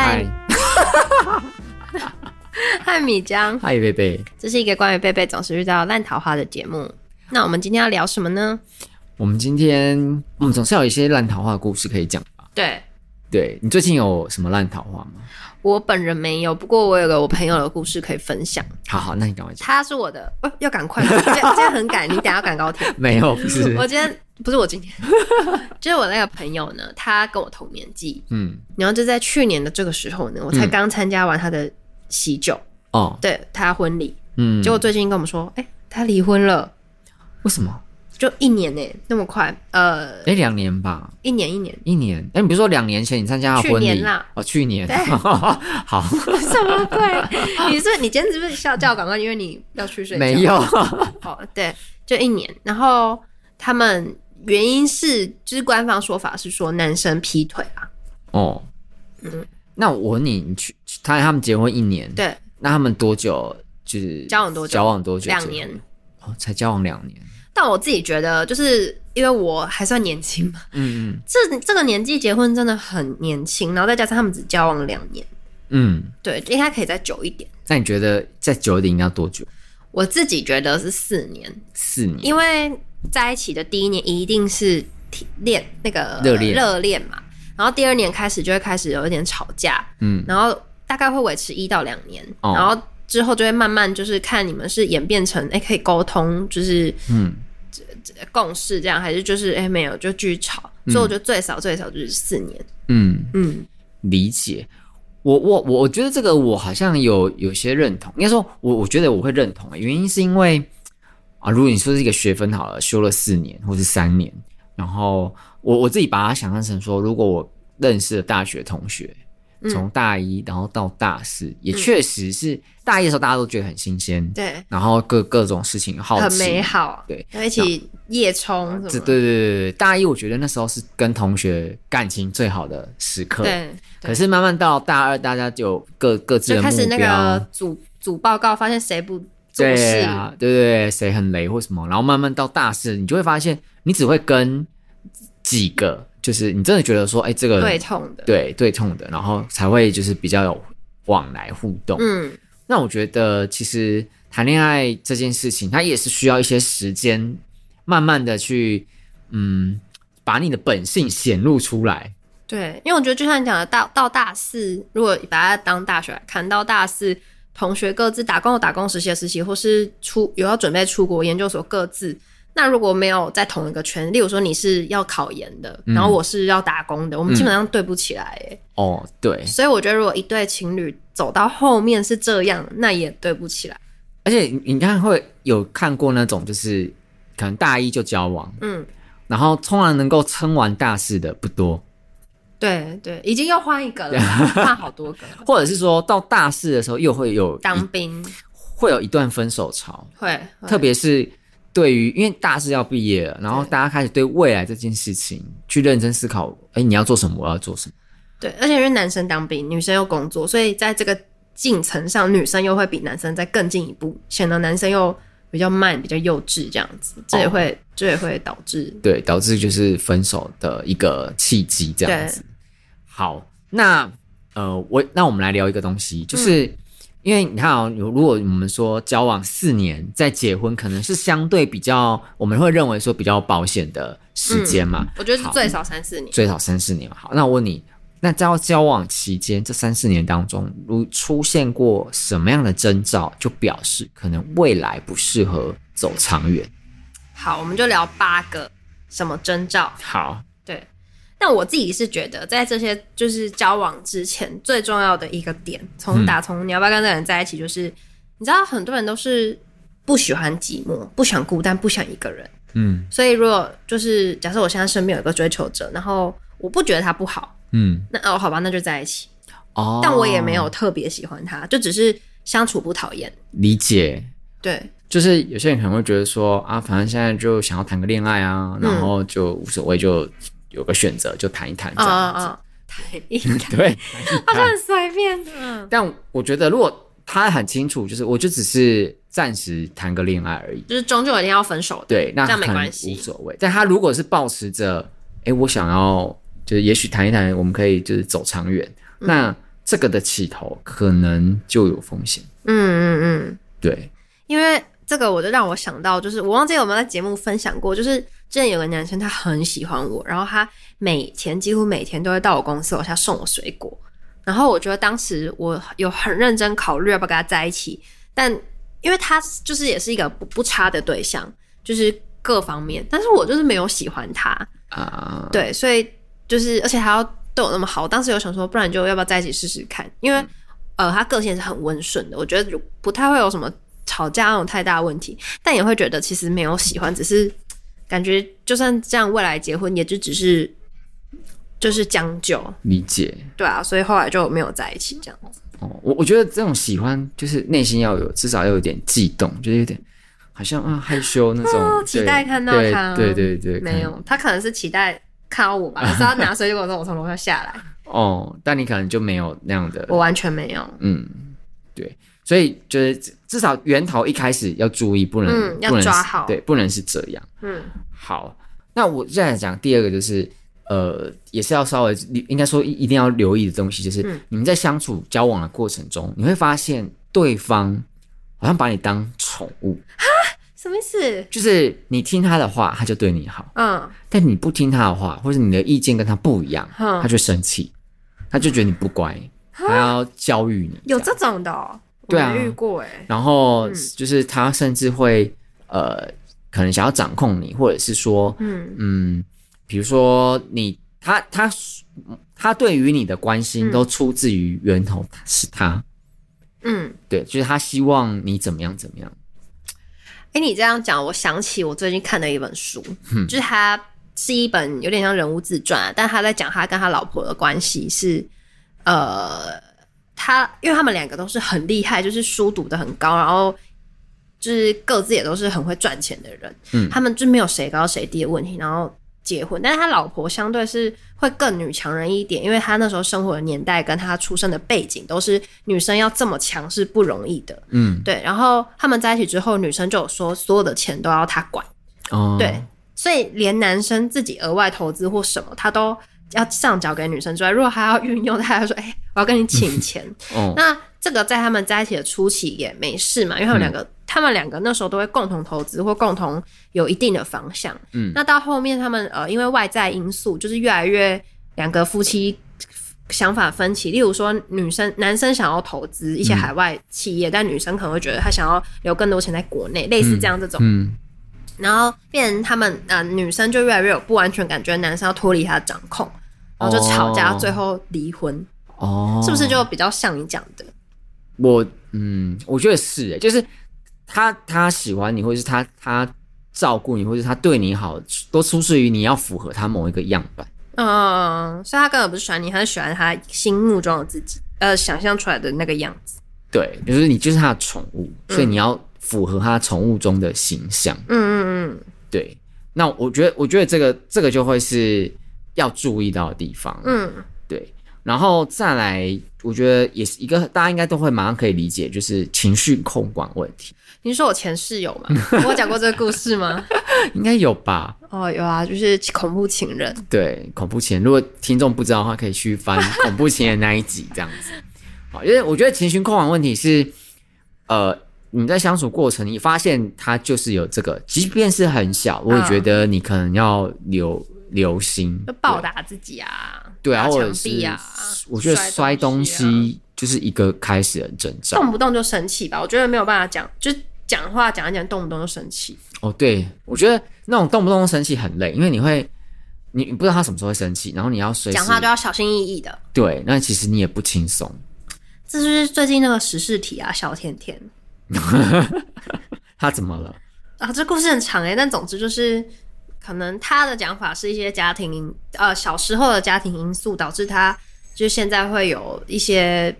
嗨，嗨 米江，嗨贝贝，这是一个关于贝贝总是遇到烂桃花的节目。那我们今天要聊什么呢？我们今天，我们总是有一些烂桃花的故事可以讲吧？对，对，你最近有什么烂桃花吗？我本人没有，不过我有个我朋友的故事可以分享。好好，那你赶快讲。他是我的，哦、要赶快，今天很赶，你等下要赶高铁。没有，不是，我今天不是我今天，就是我那个朋友呢，他跟我同年纪，嗯，然后就在去年的这个时候呢，我才刚参加完他的喜酒，哦、嗯，对他婚礼，嗯，结果最近跟我们说，哎、欸，他离婚了，为什么？就一年呢、欸，那么快？呃，哎、欸，两年吧，一年一年一年。哎、欸，你比如说两年前你参加婚礼，去年啦，哦，去年，好，什么鬼？你是你今天是不是笑叫赶快？因为你要去睡觉？没有，哦，对，就一年。然后他们原因是，就是官方说法是说男生劈腿啊。哦，嗯，那我问你，你去他他们结婚一年，对，那他们多久就是交往多久？交往多久？两年，哦，才交往两年。但我自己觉得，就是因为我还算年轻嘛，嗯嗯，这这个年纪结婚真的很年轻，然后再加上他们只交往两年，嗯，对，应该可以再久一点。那你觉得再久一点应该要多久？我自己觉得是四年，四年，因为在一起的第一年一定是恋那个热恋。热恋嘛，然后第二年开始就会开始有一点吵架，嗯，然后大概会维持一到两年，哦，然后之后就会慢慢就是看你们是演变成哎、欸、可以沟通，就是嗯。共事这样还是就是哎、欸、没有就继续吵，嗯、所以我觉得最少最少就是四年。嗯。嗯，理解。我我我我觉得这个我好像有有些认同。应该说我我觉得我会认同，原因是因为啊，如果你说是一个学分好了，修了四年或是三年，然后我我自己把它想象成说，如果我认识的大学同学。从大一然后到大四，嗯、也确实是大一的时候大家都觉得很新鲜，对，然后各各种事情好奇很美好，对，一起夜冲，对对对对，大一我觉得那时候是跟同学感情最好的时刻，对。可是慢慢到大二，大家就各各自开始那个组组报告，发现谁不做事对啊，对对对，谁很雷或什么，然后慢慢到大四，你就会发现你只会跟几个。就是你真的觉得说，哎、欸，这个对痛的，对对痛的，然后才会就是比较有往来互动。嗯，那我觉得其实谈恋爱这件事情，它也是需要一些时间，慢慢的去，嗯，把你的本性显露出来。对，因为我觉得就像你讲的，到到大四，如果把它当大学来看，到大四，同学各自打工有打工，实习的实习，或是出有要准备出国研究所，各自。那如果没有在同一个圈，例如说你是要考研的，嗯、然后我是要打工的，我们基本上对不起来。哎，哦，对。所以我觉得，如果一对情侣走到后面是这样，那也对不起来。而且你看，会有看过那种，就是可能大一就交往，嗯，然后通常能够撑完大四的不多。对对，已经又换一个了，换好多个。或者是说到大四的时候，又会有当兵，会有一段分手潮，会，会特别是。对于，因为大四要毕业了，然后大家开始对未来这件事情去认真思考。哎，你要做什么？我要做什么？对，而且因为男生当兵，女生又工作，所以在这个进程上，女生又会比男生再更进一步，显得男生又比较慢、比较幼稚，这样子，这也会，哦、这也会导致对，导致就是分手的一个契机，这样子。好，那呃，我那我们来聊一个东西，就是。嗯因为你看啊，如果我们说交往四年再结婚，可能是相对比较，我们会认为说比较保险的时间嘛。我觉得是最少三四年，最少三四年嘛。好，那我问你，那在交往期间这三四年当中，如出现过什么样的征兆，就表示可能未来不适合走长远？好，我们就聊八个什么征兆。好。但我自己是觉得，在这些就是交往之前最重要的一个点，从打从你要不要跟这个人在一起，就是、嗯、你知道很多人都是不喜欢寂寞，不想孤单，不想一个人。嗯，所以如果就是假设我现在身边有一个追求者，然后我不觉得他不好，嗯，那哦好吧，那就在一起。哦，但我也没有特别喜欢他，就只是相处不讨厌。理解。对，就是有些人可能会觉得说啊，反正现在就想要谈个恋爱啊，然后就无所谓就。有个选择就谈一谈这样子，谈一谈，对，好像很随便。嗯，但我觉得如果他很清楚，就是我就只是暂时谈个恋爱而已，就是终究一定要分手的，对，那没关系，无所谓。但他如果是抱持着，哎，我想要就是也许谈一谈，我们可以就是走长远，那这个的起头可能就有风险。嗯嗯嗯，对，因为这个我就让我想到，就是我忘记有没有在节目分享过，就是之前有个男生他很喜欢我，然后他每天几乎每天都会到我公司楼下送我水果，然后我觉得当时我有很认真考虑要不要跟他在一起，但因为他就是也是一个不不差的对象，就是各方面，但是我就是没有喜欢他啊，uh... 对，所以就是而且还要。对我那么好，当时有想说，不然就要不要在一起试试看？因为、嗯，呃，他个性是很温顺的，我觉得不太会有什么吵架那种太大问题，但也会觉得其实没有喜欢，只是感觉就算这样未来结婚，也就只是就是将就理解，对啊，所以后来就没有在一起这样子。哦，我我觉得这种喜欢就是内心要有，至少要有点悸动，就是有点好像啊害羞那种，哦、期待看到他，对对对，对，没有，他可能是期待。看到我吧，可是他拿水果的时候，我从楼下下来。哦，但你可能就没有那样的，我完全没有。嗯，对，所以就是至少源头一开始要注意，不能，嗯、要抓好，对，不能是这样。嗯，好，那我现在讲第二个就是，呃，也是要稍微应该说一定要留意的东西，就是、嗯、你们在相处交往的过程中，你会发现对方好像把你当宠物。什么意思？就是你听他的话，他就对你好。嗯，但你不听他的话，或者你的意见跟他不一样，嗯、他就生气，他就觉得你不乖，他要教育你。有这种的、哦？对啊，遇过哎。然后就是他甚至会、嗯、呃，可能想要掌控你，或者是说，嗯嗯，比如说你他他他对于你的关心都出自于源头是他。嗯，对，就是他希望你怎么样怎么样。哎，你这样讲，我想起我最近看的一本书，嗯、就是他是一本有点像人物自传，但他在讲他跟他老婆的关系是，呃，他因为他们两个都是很厉害，就是书读得很高，然后就是各自也都是很会赚钱的人，嗯，他们就没有谁高谁低的问题，然后。结婚，但是他老婆相对是会更女强人一点，因为他那时候生活的年代跟他出生的背景都是女生要这么强是不容易的，嗯，对。然后他们在一起之后，女生就有说所有的钱都要他管，哦，对，所以连男生自己额外投资或什么，他都要上缴给女生之外，如果还要运用，他还说，哎、欸，我要跟你请钱，哦，那这个在他们在一起的初期也没事嘛，因为他们两个。嗯他们两个那时候都会共同投资或共同有一定的方向。嗯，那到后面他们呃，因为外在因素，就是越来越两个夫妻想法分歧。例如说，女生男生想要投资一些海外企业，嗯，但女生可能会觉得他想要留更多钱在国内，类似这样这种。嗯，然后变成他们呃，女生就越来越有不安全感，觉得男生要脱离他的掌控，然后就吵架，最后离婚。哦，是不是就比较像你讲的？我嗯，我觉得是诶，就是。他他喜欢你，或者是他他照顾你，或者是他对你好，都出自于你要符合他某一个样板。嗯，所以他根本不是喜欢你，他是喜欢他心目中的自己，呃，想象出来的那个样子。对，就是你就是他的宠物，所以你要符合他宠物中的形象。嗯嗯嗯，对。那我觉得，我觉得这个这个就会是要注意到的地方。嗯，对。然后再来，我觉得也是一个大家应该都会马上可以理解，就是情绪控管问题。您说我前室友吗？我有讲过这个故事吗？应该有吧。哦，有啊，就是恐怖情人。对，恐怖情人。如果听众不知道的话，可以去翻 恐怖情人那一集，这样子。好，因为我觉得情绪控管问题是，呃，你在相处过程，你发现他就是有这个，即便是很小，我也觉得你可能要留留心，就暴打自己啊，对啊，或者是我觉得摔东西就是一个开始的征兆，动不动就生气吧。我觉得没有办法讲，就。讲话讲一讲，动不动就生气。哦，对，我觉得那种动不动就生气很累，因为你会，你你不知道他什么时候会生气，然后你要随时讲话都要小心翼翼的。对，那其实你也不轻松。这是最近那个时事题啊，小甜甜。他怎么了？啊，这故事很长诶，但总之就是，可能他的讲法是一些家庭呃小时候的家庭因素导致他，就现在会有一些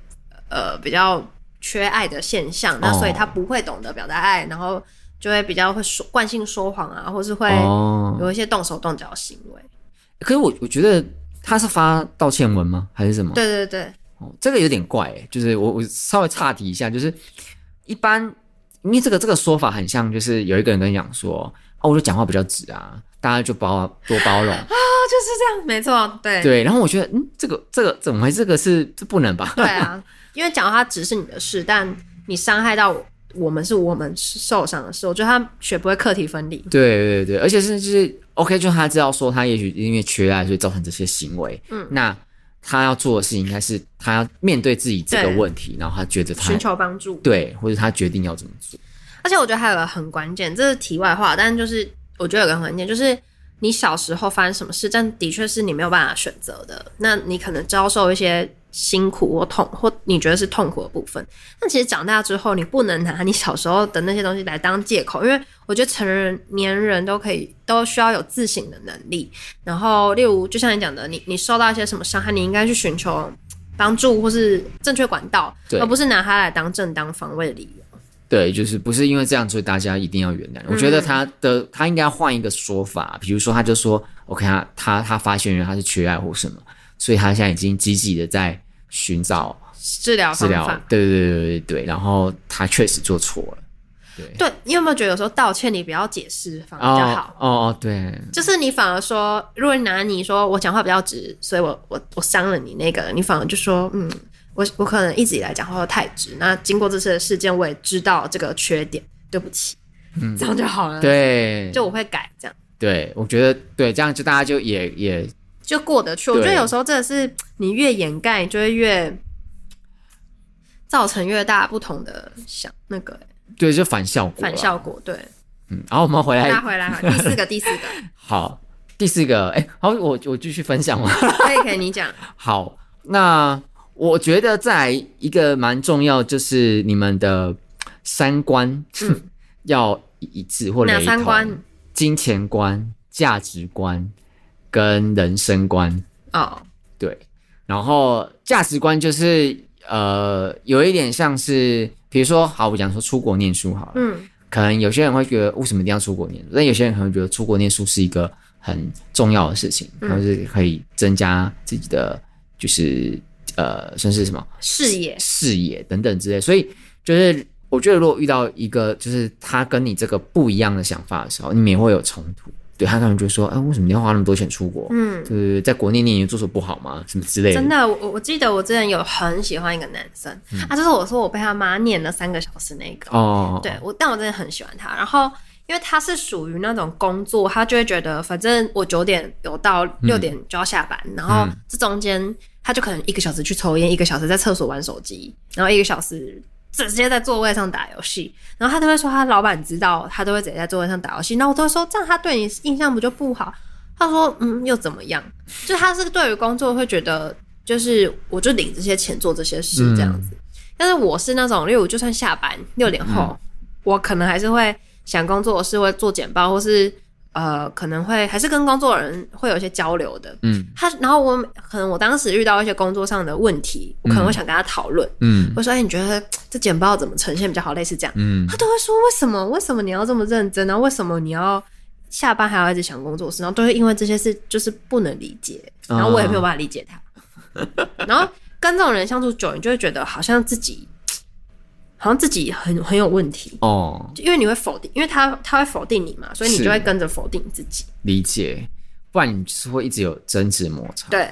呃比较。缺爱的现象，那所以他不会懂得表达爱，哦，然后就会比较会说惯性说谎啊，或是会有一些动手动脚的行为。可是我我觉得他是发道歉文吗？还是什么？对对对，哦，这个有点怪诶，就是我我稍微岔题一下，就是一般因为这个这个说法很像，就是有一个人跟你讲说，哦，我就讲话比较直啊，大家就包多包容啊，就是这样，没错，对对。然后我觉得，嗯，这个这个怎么会？这个是这不能吧？对啊，因为讲话直是你的事，但你伤害到我。我们是我们受伤的事，我觉得他学不会课题分离。对对对，而且是就是 OK，就他知道说他也许因为缺爱，所以造成这些行为。嗯，那他要做的事情应该是他要面对自己这个问题，然后他觉得他寻求帮助，对，或者他决定要怎么做。而且我觉得还有个很关键，这是题外话，但就是我觉得有个很关键，就是你小时候发生什么事，但的确是你没有办法选择的，那你可能遭受一些。辛苦或痛，或你觉得是痛苦的部分，那其实长大之后，你不能拿你小时候的那些东西来当借口，因为我觉得成人年人都可以，都需要有自省的能力。然后，例如就像你讲的，你你受到一些什么伤害，你应该去寻求帮助或是正确管道，而不是拿它来当正当防卫的理由。对，就是不是因为这样，所以大家一定要原谅。我觉得他的他应该换一个说法，比如说他就说，OK，他他他发现原来他是缺爱或什么。所以他现在已经积极的在寻找治疗治疗，对对对对对，然后他确实做错了，对对，你有没有觉得有时候道歉你不要解释反而比较好？哦哦对，就是你反而说，如果你拿你说我讲话比较直，所以我我我伤了你那个，你反而就说嗯，我我可能一直以来讲话都太直，那经过这次的事件，我也知道这个缺点，对不起，嗯，这样就好了，对，就我会改这样，对，我觉得对，这样就大家就也也。就过得去，我觉得有时候真的是你越掩盖，就会越造成越大不同的想那个，对，就反效果，反效果，对，嗯，然后我们回来，拉回来，第四个，第四个，好，第四个，哎，好，我我继续分享嘛，可以，可以，你讲，好，那我觉得在一个蛮重要，就是你们的三观 要一致或雷同，哪三观？金钱观、价值观。跟人生观哦，oh. 对，然后价值观就是呃，有一点像是，比如说，好，我讲说出国念书好了，嗯，可能有些人会觉得为什么一定要出国念书？但有些人可能觉得出国念书是一个很重要的事情，然后是可以增加自己的就是呃，算是什么视野、视野等等之类。所以就是我觉得，如果遇到一个就是他跟你这个不一样的想法的时候，你们也会有冲突。对他可能就说：“哎，为什么你要花那么多钱出国？嗯，对对对在国内念研做什么不好吗？什么之类的。”真的，我我记得我之前有很喜欢一个男生，嗯、啊，就是我说我被他妈念了三个小时那个。哦，对我，但我真的很喜欢他。然后，因为他是属于那种工作，他就会觉得反正我九点有到，六点就要下班，嗯、然后这中间他就可能一个小时去抽烟，一个小时在厕所玩手机，然后一个小时。直接在座位上打游戏，然后他都会说他老板知道，他都会直接在座位上打游戏。那我都会说这样他对你印象不就不好？他说嗯，又怎么样？就他是对于工作会觉得，就是我就领这些钱做这些事这样子。嗯、但是我是那种，因为我就算下班六点后，嗯、我可能还是会想工作，是会做简报或是。呃，可能会还是跟工作人会有一些交流的。嗯，他然后我可能我当时遇到一些工作上的问题，我可能会想跟他讨论。嗯，我说：“哎，你觉得这简报怎么呈现比较好？类似这样。”嗯，他都会说：“为什么？为什么你要这么认真？然后为什么你要下班还要一直想工作室？然后都是因为这些事就是不能理解。然后我也没有办法理解他。哦、然后跟这种人相处久，你就会觉得好像自己。”好像自己很很有问题哦，因为你会否定，因为他他会否定你嘛，所以你就会跟着否定自己。理解，不然你是会一直有争执摩擦。对，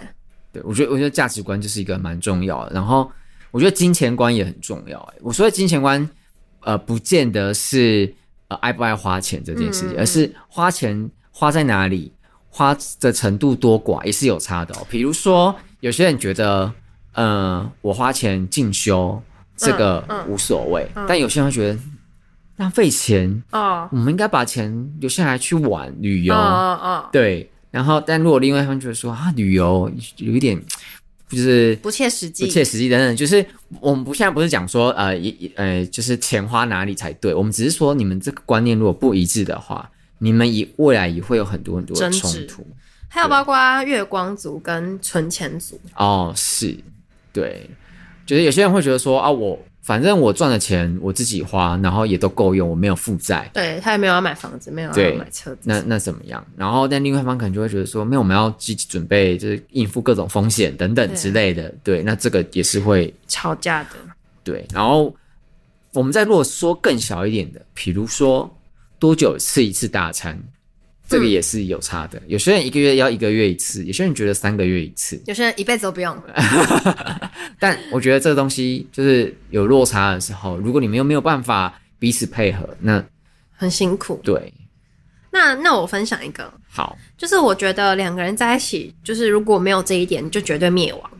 对我觉得我觉得价值观就是一个蛮重要的，然后我觉得金钱观也很重要。哎，我说的金钱观，呃，不见得是呃爱不爱花钱这件事情，嗯、而是花钱花在哪里，花的程度多寡也是有差的哦。比如说，有些人觉得，呃，我花钱进修。这个无所谓，嗯。嗯、但有些人会觉得浪费钱哦。我们应该把钱留下来去玩旅游，哦哦、对。然后，但如果另外一方觉得说啊，旅游有一点就是不切实际、不切实际等等，就是我们不现在不是讲说呃一呃，就是钱花哪里才对，我们只是说你们这个观念如果不一致的话，你们以未来也会有很多很多的冲突。还有包括月光族跟存钱族。哦，是对。觉得有些人会觉得说啊，我反正我赚的钱我自己花，然后也都够用，我没有负债。对，他也没有要买房子，没有要买车子。那那怎么样？然后但另外一方可能就会觉得说，没有，我们要积极准备，就是应付各种风险等等之类的。对，对，那这个也是会吵架的。对，然后我们再如果说更小一点的，比如说多久吃一次大餐？这个也是有差的。有些人一个月要一个月一次，有些人觉得三个月一次，有些人一辈子都不用。但我觉得这个东西就是有落差的时候，如果你们又没有办法彼此配合，那很辛苦。对。那那我分享一个，好，就是我觉得两个人在一起，就是如果没有这一点，就绝对灭亡。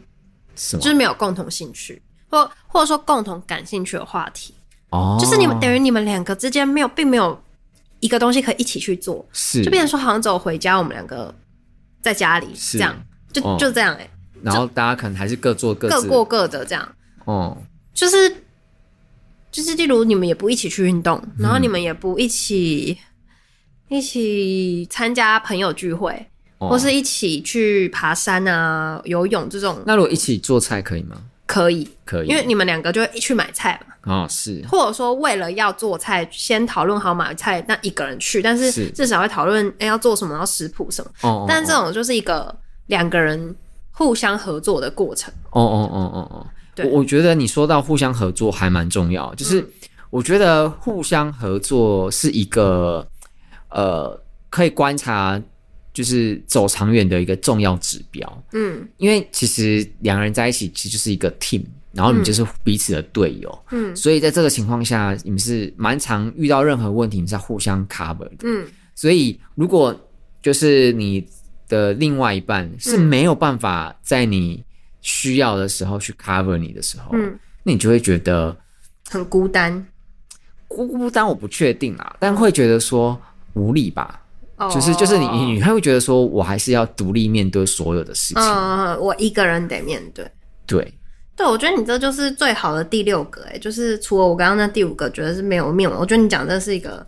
就是没有共同兴趣，或或者说共同感兴趣的话题。哦。就是你们等于你们两个之间没有，并没有一个东西可以一起去做。是。就变成说，好像走回家，我们两个在家里这样，就、哦、就这样哎、欸。然后大家可能还是各做各各过各的这样。哦。就是就是，例如你们也不一起去运动，然后你们也不一起。一起参加朋友聚会，哦，或是一起去爬山啊、游泳这种。那如果一起做菜可以吗？可以，可以，因为你们两个就会一去买菜嘛。哦，是。或者说，为了要做菜，先讨论好买菜，那一个人去，但是至少会讨论哎要做什么，要食谱什么。哦，哦，哦。但这种就是一个两个人互相合作的过程。哦哦哦哦哦。对，我觉得你说到互相合作还蛮重要，就是我觉得互相合作是一个。呃，可以观察，就是走长远的一个重要指标。嗯，因为其实两个人在一起，其实就是一个 team，然后你们就是彼此的队友。嗯，所以在这个情况下，你们是蛮常遇到任何问题，你们是要互相 cover 的。嗯，所以如果就是你的另外一半是没有办法在你需要的时候去 cover 你的时候，嗯，那你就会觉得很孤单。孤孤单我不确定啦，但会觉得说。无力吧，oh, 就是就是你你还会觉得说，我还是要独立面对所有的事情。嗯，我一个人得面对。对，对，我觉得你这就是最好的第六个，哎，就是除了我刚刚那第五个，觉得是没有面。我觉得你讲的是一个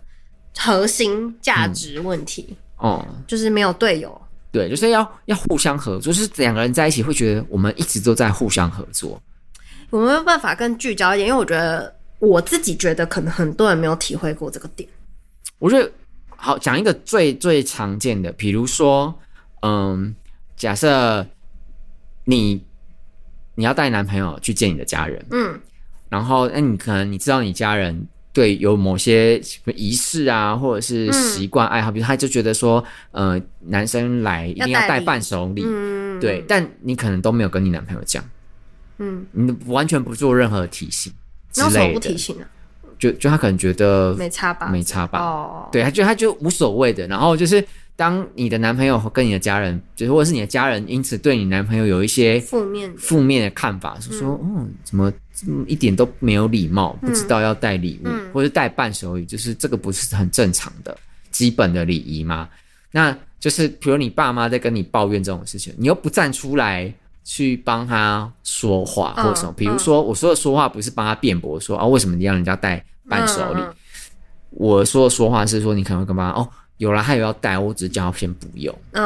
核心价值问题。哦、嗯，就是没有队友。对，就是要要互相合作，就是两个人在一起会觉得我们一直都在互相合作。我没有办法更聚焦一点，因为我觉得我自己觉得可能很多人没有体会过这个点。我觉得。好，讲一个最最常见的，比如说，嗯，假设你你要带男朋友去见你的家人，嗯，然后那你可能你知道你家人对有某些仪式啊，或者是习惯爱好，嗯，比如他就觉得说，呃，男生来一定要带伴手礼，嗯，对，但你可能都没有跟你男朋友讲，嗯，你完全不做任何提醒之类的，那为什么不提醒呢？就就他可能觉得没差吧，没差吧，哦，对，他觉得他就无所谓的。然后就是当你的男朋友跟你的家人，就是或者是你的家人，因此对你男朋友有一些负面负面的看法，是说，嗯，怎么一点都没有礼貌，不知道要带礼物，嗯，或者带伴手礼，就是这个不是很正常的基本的礼仪吗？那就是比如你爸妈在跟你抱怨这种事情，你又不站出来。去帮他说话或什么，比如说我说的说话不是帮他辩驳说啊，为什么你让人家带伴手礼？我说的说话是说你可能会干嘛？哦，有了他有要带，我只是叫他先不用。嗯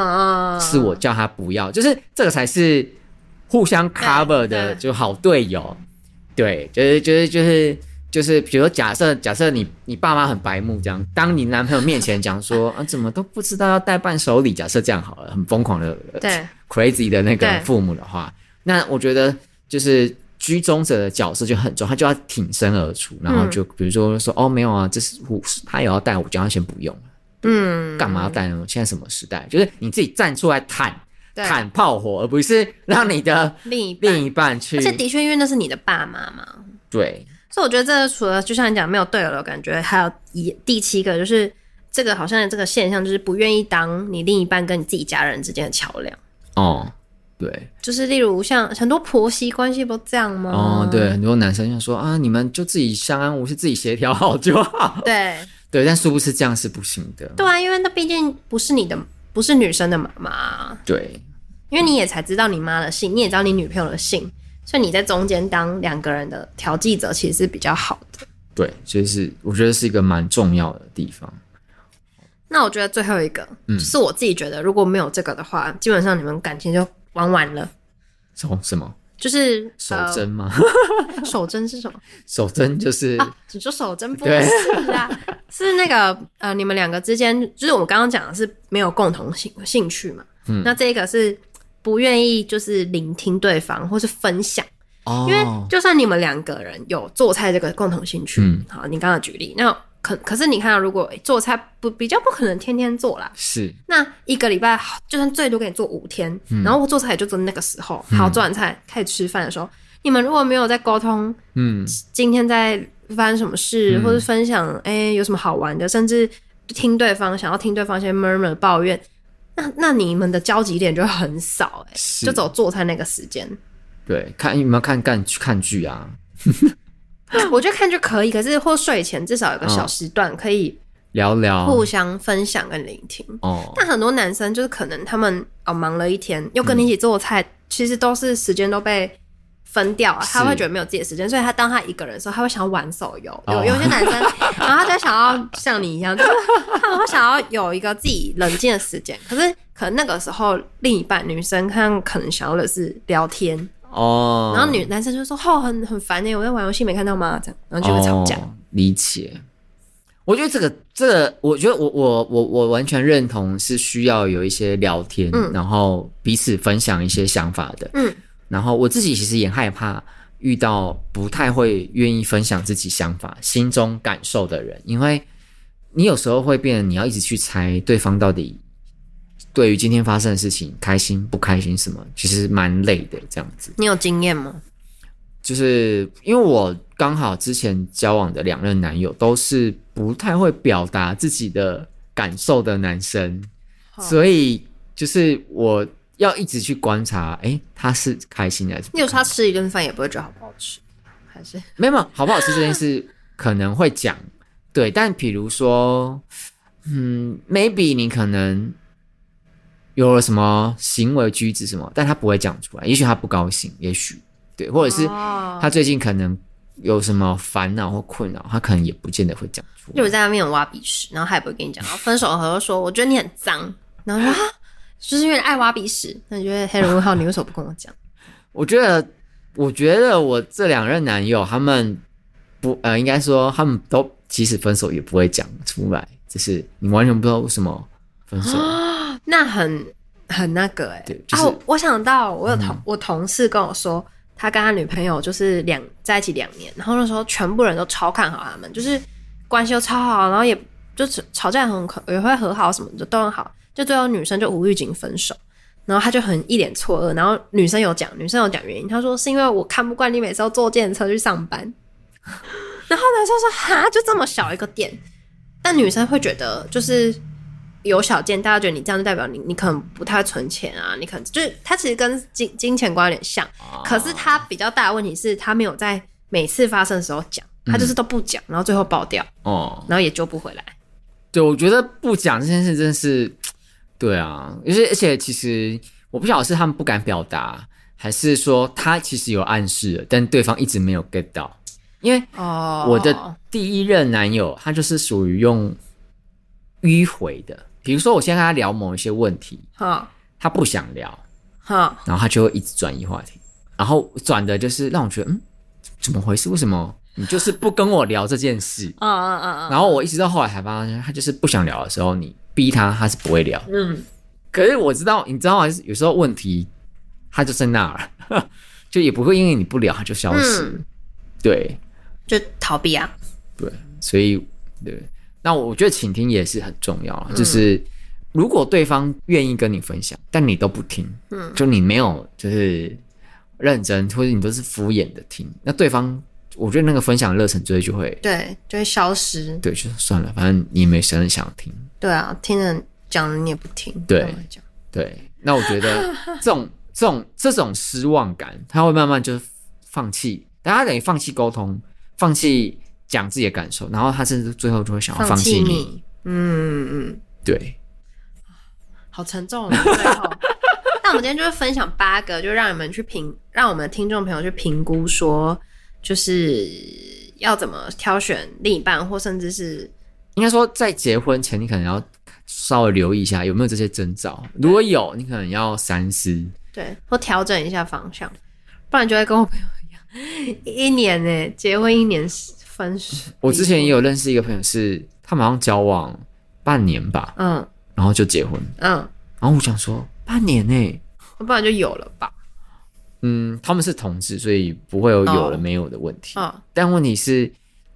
嗯，是我叫他不要，就是这个才是互相 cover 的就好队友。对，就是就是就是。就是比如说假，设假设你你爸妈很白目这样，当你男朋友面前讲说 啊，怎么都不知道要带伴手礼，假设这样好了，很疯狂的对 crazy 的那个父母的话，那我觉得就是居中者的角色就很重，他就要挺身而出，然后就比如说说哦没有啊，这是我他也要带，我叫他先不用，嗯，干嘛要带呢？现在什么时代？就是你自己站出来坦坦炮火，而不是让你的另一另一半去。而且的确，因为那是你的爸妈嘛，对。所以我觉得这个除了就像你讲没有队友的感觉，还有一第七个就是这个好像这个现象就是不愿意当你另一半跟你自己家人之间的桥梁。哦，对，就是例如像很多婆媳关系不这样吗？哦，对，很多男生就说啊，你们就自己相安无事，自己协调好就好。对 对，但殊不知这样是不行的。对啊，因为那毕竟不是你的，不是女生的妈妈。对，因为你也才知道你妈的姓，你也知道你女朋友的姓。所以你在中间当两个人的调剂者，其实是比较好的。对，所以是我觉得是一个蛮重要的地方。那我觉得最后一个，嗯，是我自己觉得如果没有这个的话，基本上你们感情就玩完了。什么什么？就是守贞吗？守贞是什么？守贞就是啊，你说守贞不是啊？是那个呃，你们两个之间，就是我刚刚讲的是没有共同兴兴趣嘛？嗯，那这个是。不愿意就是聆听对方或是分享，哦，因为就算你们两个人有做菜这个共同兴趣，嗯，好，你刚刚举例，那可可是你看，如果做菜不比较不可能天天做啦，是。那一个礼拜就算最多给你做五天，嗯、然后我做菜也就做那个时候，好做完菜开始吃饭的时候，嗯、你们如果没有在沟通，嗯，今天在发生什么事，嗯、或者分享，哎、欸，有什么好玩的，甚至听对方想要听对方一些 murmur 抱怨，那那你们的交集点就很少、欸，哎是，就走做菜那个时间。对，看有没有看看看剧啊。我觉得看剧可以，可是或睡前至少有个小时段可以聊聊，互相分享跟聆听。哦，但很多男生就是可能他们哦忙了一天，又跟你一起做菜，其实都是时间都被分掉了，他会觉得没有自己的时间，所以他当他一个人的时候，他会想要玩手游。有有些男生，然后他就想要像你一样，就是他们会想要有一个自己冷静的时间。可是可能那个时候，另一半女生看可能想要的是聊天。哦，oh, 然后女男生就说：“哦，很很烦呢，我在玩游戏没看到吗？”这样，然后就会吵架。Oh, 理解，我觉得这个这个，我觉得我我我我完全认同是需要有一些聊天，嗯、然后彼此分享一些想法的。嗯，然后我自己其实也害怕遇到不太会愿意分享自己想法、心中感受的人，因为你有时候会变，你要一直去猜对方到底。对于今天发生的事情，开心不开心什么，其实蛮累的。这样子，你有经验吗？就是因为我刚好之前交往的两任男友都是不太会表达自己的感受的男生，所以就是我要一直去观察，哎，他是开心的还是？你有时候他吃一顿饭也不会觉得好不好吃，还是没有好不好吃这件事可能会讲，对，但比如说，嗯，maybe 你可能。有了什么行为举止什么，但他不会讲出来。也许他不高兴，也许对，或者是他最近可能有什么烦恼或困扰，他可能也不见得会讲出来。就我在那边有挖鼻屎，然后他也不会跟你讲。然后分手后说：“我觉得你很脏。”然后说：“啊，就是因为爱挖鼻屎。”那你觉得黑人问号，你为什么不跟我讲？我觉得，我觉得我这两任男友他们不呃，应该说他们都即使分手也不会讲出来，就是你完全不知道为什么分手。那很很那个哎、欸，对就是、啊！我想到我有同、嗯、我同事跟我说，他跟他女朋友就是两在一起两年，然后那时候全部人都超看好他们，就是关系都超好，然后也就吵架很可也会和好什么的都很好，就最后女生就无预警分手，然后他就很一脸错愕，然后女生有讲女生有讲原因，她说是因为我看不惯你每次都坐计程车去上班，然后男生说哈就这么小一个点，但女生会觉得就是。有小见，大家觉得你这样就代表你，你可能不太存钱啊，你可能就是他其实跟金金钱观有点像，哦、可是他比较大的问题是他没有在每次发生的时候讲，他就是都不讲，然后最后爆掉哦，然后也救不回来。对，我觉得不讲这件事真的是，对啊，而且而且其实我不晓得是他们不敢表达，还是说他其实有暗示，但对方一直没有 get 到，因为哦，我的第一任男友他就是属于用迂回的。比如说，我先跟他聊某一些问题，哈，他不想聊，哈，然后他就会一直转移话题，然后转的就是让我觉得，嗯，怎么回事？为什么你就是不跟我聊这件事？嗯嗯嗯嗯。然后我一直到后来才发现，他就是不想聊的时候，你逼他，他是不会聊。嗯。可是我知道，你知道吗？有时候问题他就在那儿，就也不会因为你不聊他就消失。嗯、对。就逃避啊。对，所以对。那我觉得倾听也是很重要，就是如果对方愿意跟你分享，但你都不听，嗯，就你没有就是认真，或者你都是敷衍的听，那对方我觉得那个分享热忱就会就会对，就会消失，对，就算了，反正你也没谁想听，对啊，听人讲了你也不听，对，对，那我觉得 这种这种这种失望感，他会慢慢就放弃，大家等于放弃沟通，放弃。讲自己的感受，然后他甚至最后就会想要放弃你。你嗯嗯，对，好沉重。最后，那我们今天就是分享八个，就让你们去评，让我们的听众朋友去评估，说就是要怎么挑选另一半，或甚至是应该说在结婚前，你可能要稍微留意一下有没有这些征兆。如果有，你可能要三思，对，或调整一下方向，不然就会跟我朋友一样，一年呢，结婚一年分手。我之前也有认识一个朋友是，是他们好像交往半年吧，嗯，然后就结婚，嗯，然后我想说半年呢，不然就有了吧，嗯，他们是同志，所以不会有有了没有的问题，嗯，但问题是，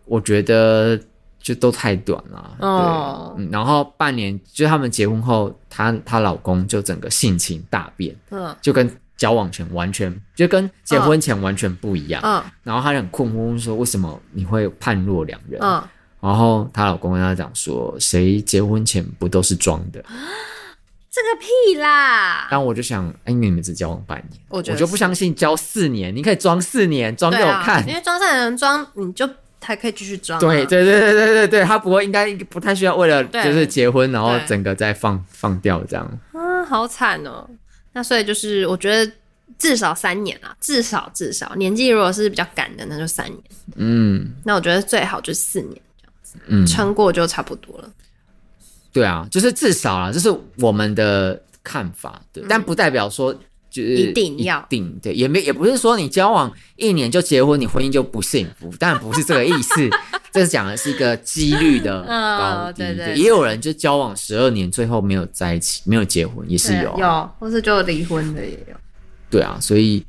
我觉得就都太短了。哦，嗯，然后半年就他们结婚后，她她老公就整个性情大变，嗯，就跟交往前完全就跟结婚前完全不一样。嗯，然后她就很困惑，说为什么你会判若两人？嗯，然后她老公跟她讲说，谁结婚前不都是装的？这个屁啦！然后我就想，哎，你们只交往半年，我我就不相信交四年，你可以装四年，装给我看，啊、因为装三人装，你就还可以继续装、啊。对对对对对对对，他不会应该不太需要为了就是结婚，然后整个再放放掉这样。啊，好惨哦！那所以就是我觉得至少三年啊，至少至少年纪如果是比较赶的，那就三年。嗯，那我觉得最好就是四年这样子，嗯，撑过就差不多了。对啊，就是至少啊，这是我们的看法，对，嗯、但不代表说就是一定要。一定对，也没也不是说你交往一年就结婚，你婚姻就不幸福，但不是这个意思，这是讲的是一个几率的 高低，哦、对，对，对，也有人就交往十二年，最后没有在一起，没有结婚，也是有、啊，有，或是就离婚的也有，对啊，所以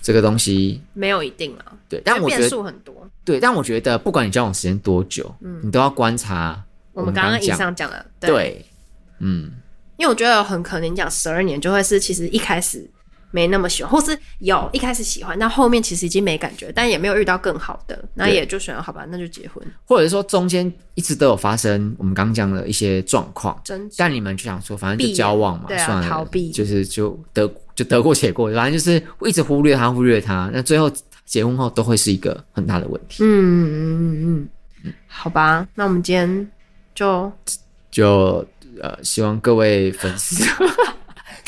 这个东西没有一定啊，对，但我觉得变数很多，对，但我觉得不管你交往时间多久，嗯，你都要观察。我们刚刚以上讲的，对，对，嗯，因为我觉得很可能讲十二年就会是其实一开始没那么喜欢，或是有一开始喜欢，但后面其实已经没感觉，但也没有遇到更好的，那也就选了好吧，那就结婚，或者说中间一直都有发生我们刚讲的一些状况，真，但你们就想说反正就交往嘛，对啊，算了，逃避，就是就得就得过且过，反正就是一直忽略他，忽略他，那最后结婚后都会是一个很大的问题。嗯嗯嗯嗯，好吧，那我们今天。就就呃，希望各位粉丝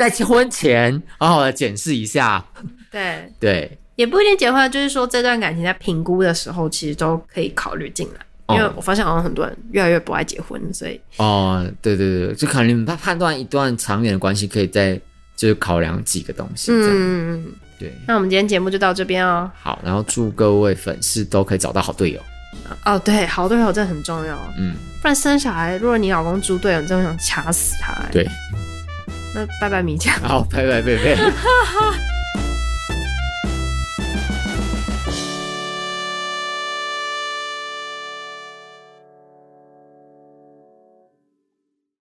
在结婚前好好的检视一下。对对，也不一定结婚，就是说这段感情在评估的时候，其实都可以考虑进来。哦、因为我发现好像很多人越来越不爱结婚，所以哦，对对对，就可能你们判断一段长远的关系，可以再就是考量几个东西。嗯嗯嗯，对。那我们今天节目就到这边哦。好，然后祝各位粉丝都可以找到好队友。哦，对，好队友真的很重要。嗯，不然生小孩，如果你老公猪队友，你真的想掐死他。对，那拜拜米酱。好，拜拜拜拜。